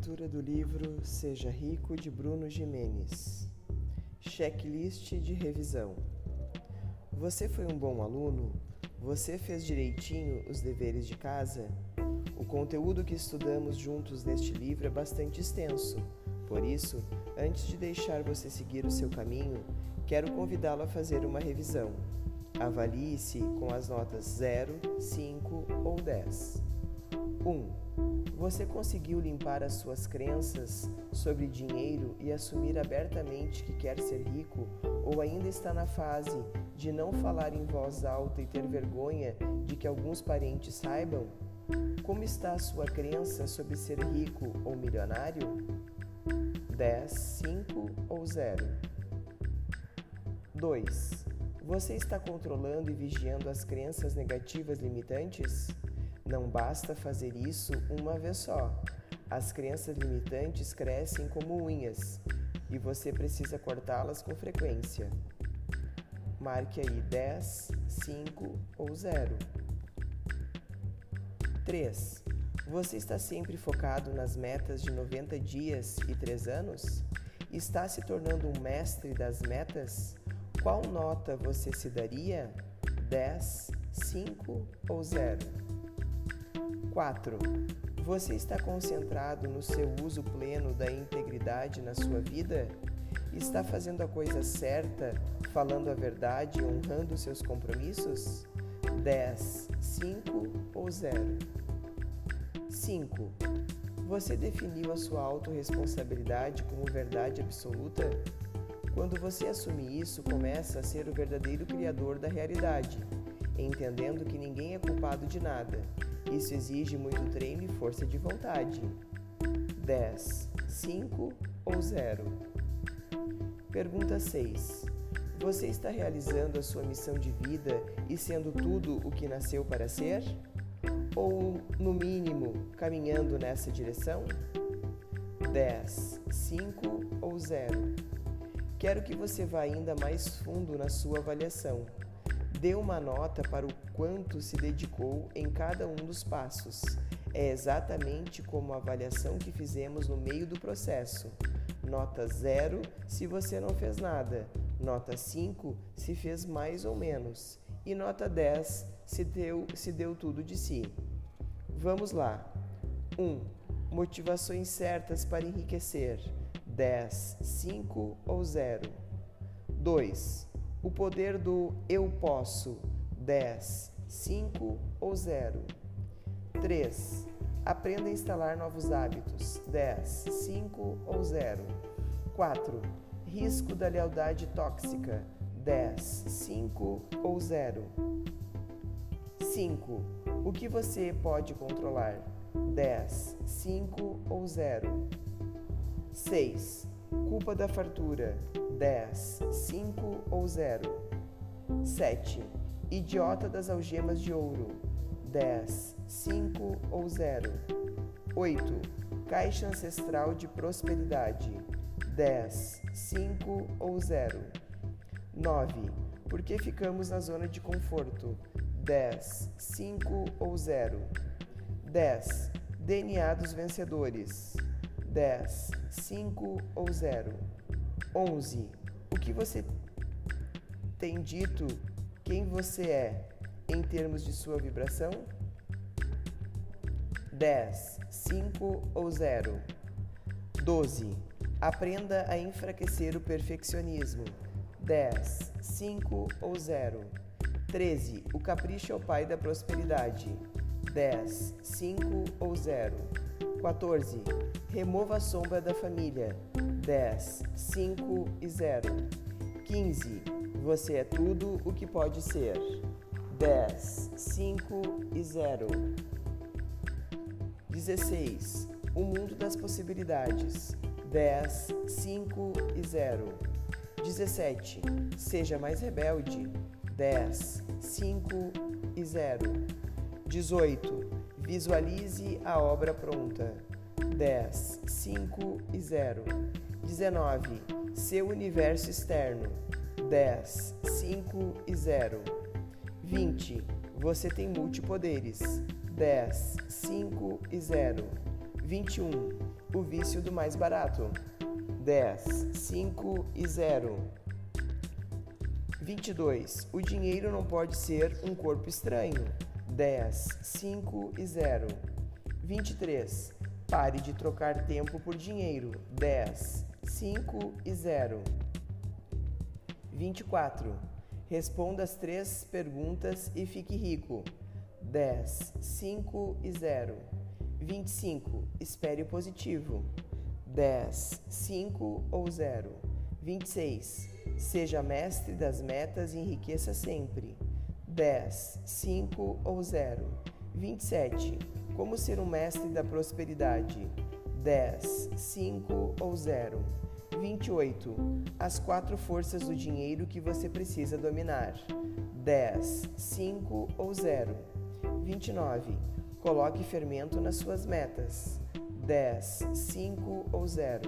Leitura do livro Seja Rico de Bruno Jimenez. Checklist de revisão. Você foi um bom aluno? Você fez direitinho os deveres de casa? O conteúdo que estudamos juntos neste livro é bastante extenso. Por isso, antes de deixar você seguir o seu caminho, quero convidá-lo a fazer uma revisão. Avalie-se com as notas 0, 5 ou 10. 1. Você conseguiu limpar as suas crenças sobre dinheiro e assumir abertamente que quer ser rico ou ainda está na fase de não falar em voz alta e ter vergonha de que alguns parentes saibam? Como está a sua crença sobre ser rico ou milionário? 10, 5 ou 0? 2. Você está controlando e vigiando as crenças negativas limitantes? Não basta fazer isso uma vez só. As crenças limitantes crescem como unhas e você precisa cortá-las com frequência. Marque aí 10, 5 ou 0. 3. Você está sempre focado nas metas de 90 dias e 3 anos? Está se tornando um mestre das metas? Qual nota você se daria? 10, 5 ou 0? 4. Você está concentrado no seu uso pleno da integridade na sua vida? Está fazendo a coisa certa, falando a verdade honrando seus compromissos? 10, 5 ou 0? 5. Você definiu a sua autorresponsabilidade como verdade absoluta? Quando você assume isso, começa a ser o verdadeiro criador da realidade, entendendo que ninguém é culpado de nada isso exige muito treino e força de vontade. 10, 5 ou 0? Pergunta 6. Você está realizando a sua missão de vida e sendo tudo o que nasceu para ser? Ou, no mínimo, caminhando nessa direção? 10, 5 ou 0? Quero que você vá ainda mais fundo na sua avaliação. Dê uma nota para o quanto se dedicou em cada um dos passos. É exatamente como a avaliação que fizemos no meio do processo. Nota 0 se você não fez nada, nota 5 se fez mais ou menos, e nota 10 se deu, se deu tudo de si. Vamos lá. 1. Um, motivações certas para enriquecer. 10, 5 ou 0. 2 o poder do eu posso 10, 5 ou 0. 3. Aprenda a instalar novos hábitos 10, 5 ou 0. 4. Risco da lealdade tóxica 10, 5 ou 0. 5. O que você pode controlar 10, 5 ou 0. 6. Culpa da fartura 10, 5 ou 0. 7. Idiota das algemas de ouro. 10, 5 ou 0. 8. Caixa ancestral de prosperidade. 10, 5 ou 0. 9. Por que ficamos na zona de conforto? 10, 5 ou 0. 10. DNA dos vencedores. 10, 5 ou 0. 11. O que você tem dito quem você é em termos de sua vibração? 10, 5 ou 0. 12. Aprenda a enfraquecer o perfeccionismo. 10, 5 ou 0. 13. O capricho é o pai da prosperidade. 10, 5 ou 0. 14. Remova a sombra da família. 10, 5 e 0. 15. Você é tudo o que pode ser. 10, 5 e 0. 16. O mundo das possibilidades. 10, 5 e 0. 17. Seja mais rebelde. 10, 5 e 0. 18. Visualize a obra pronta. 10, 5 e 0. 19. Seu universo externo. 10, 5 e 0. 20. Você tem multipoderes. 10, 5 e 0. 21. o vício do mais barato. 10, 5 e 0. 22. O dinheiro não pode ser um corpo estranho. 10, 5 e 0. 23. Pare de trocar tempo por dinheiro. 10, 5 e 0. 24. Responda as três perguntas e fique rico. 10, 5 e 0. 25. Espere o positivo. 10, 5 ou 0. 26. Seja mestre das metas e enriqueça sempre. 10, 5 ou 0. 27. Como ser um mestre da prosperidade? 10, 5 ou 0. 28. As quatro forças do dinheiro que você precisa dominar. 10, 5 ou 0. 29. Coloque fermento nas suas metas. 10, 5 ou 0.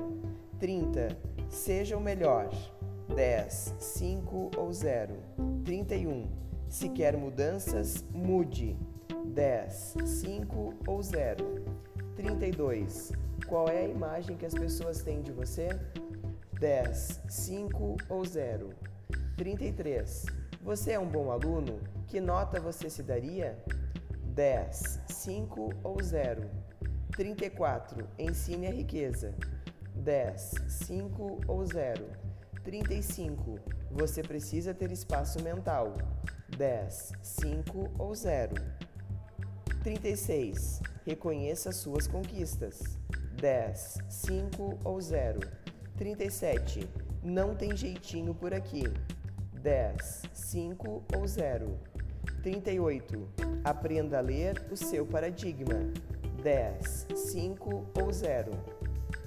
30. Seja o melhor. 10, 5 ou 0. 31. Se quer mudanças, mude. 10, 5 ou 0. 32. Qual é a imagem que as pessoas têm de você? 10, 5 ou 0. 33. Você é um bom aluno? Que nota você se daria? 10, 5 ou 0. 34. Ensine a riqueza. 10, 5 ou 0. 35. Você precisa ter espaço mental. 10, 5 ou 0. 36. Reconheça suas conquistas. 10, 5 ou 0. 37. Não tem jeitinho por aqui. 10, 5 ou 0. 38. Aprenda a ler o seu paradigma. 10, 5 ou 0.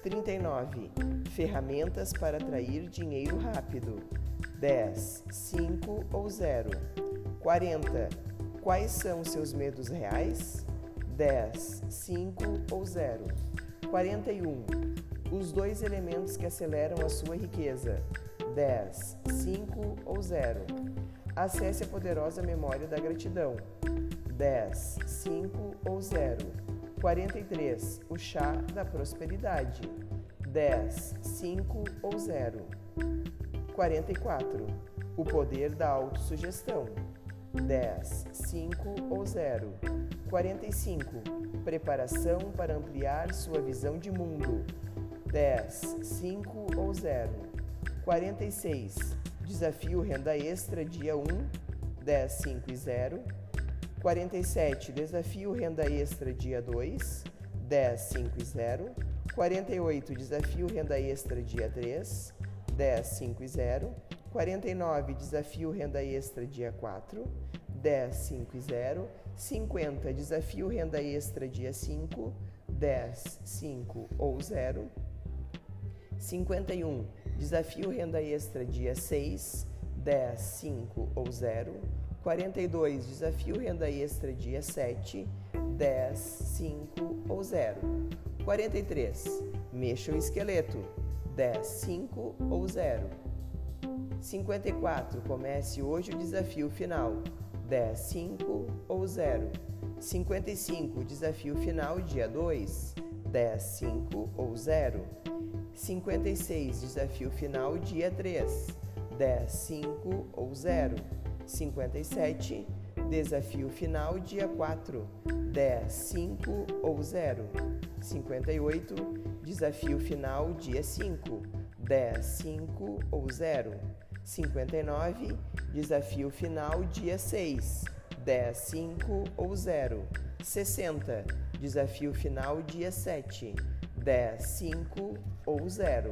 39. Ferramentas para atrair dinheiro rápido. 10, 5 ou 0. 40. Quais são seus medos reais? 10, 5 ou 0. 41 os dois elementos que aceleram a sua riqueza: 10, 5 ou 0. Acesse a poderosa memória da gratidão: 10, 5 ou 0. 43. O chá da prosperidade: 10, 5 ou 0. 44. O poder da autossugestão: 10, 5 ou 0. 45. Preparação para ampliar sua visão de mundo: 10, 5 ou 0. 46. Desafio Renda Extra, dia 1, 10, 5 e 0. 47. Desafio Renda Extra, dia 2, 10, 5 e 0. 48. Desafio Renda Extra, dia 3, 10, 5 e 0. 49. Desafio Renda Extra, dia 4, 10, 5 e 0. 50. Desafio Renda Extra, dia 5, 10, 5 ou 0. 51. Desafio Renda Extra, dia 6, 10, 5 ou 0. 42. Desafio Renda Extra, dia 7, 10, 5 ou 0. 43. Mexa o esqueleto, 10, 5 ou 0. 54. Comece hoje o desafio final, 10, 5 ou 0. 55. Desafio final, dia 2, 10, 5 ou 0. 56, desafio final, dia 3, 10, 5 ou 0. 57, desafio final, dia 4, 10, 5 ou 0. 58, desafio final, dia 5, 10, 5 ou 0. 59, desafio final, dia 6, 10, 5 ou 0. 60, desafio final, dia 7. 10, 5 ou 0.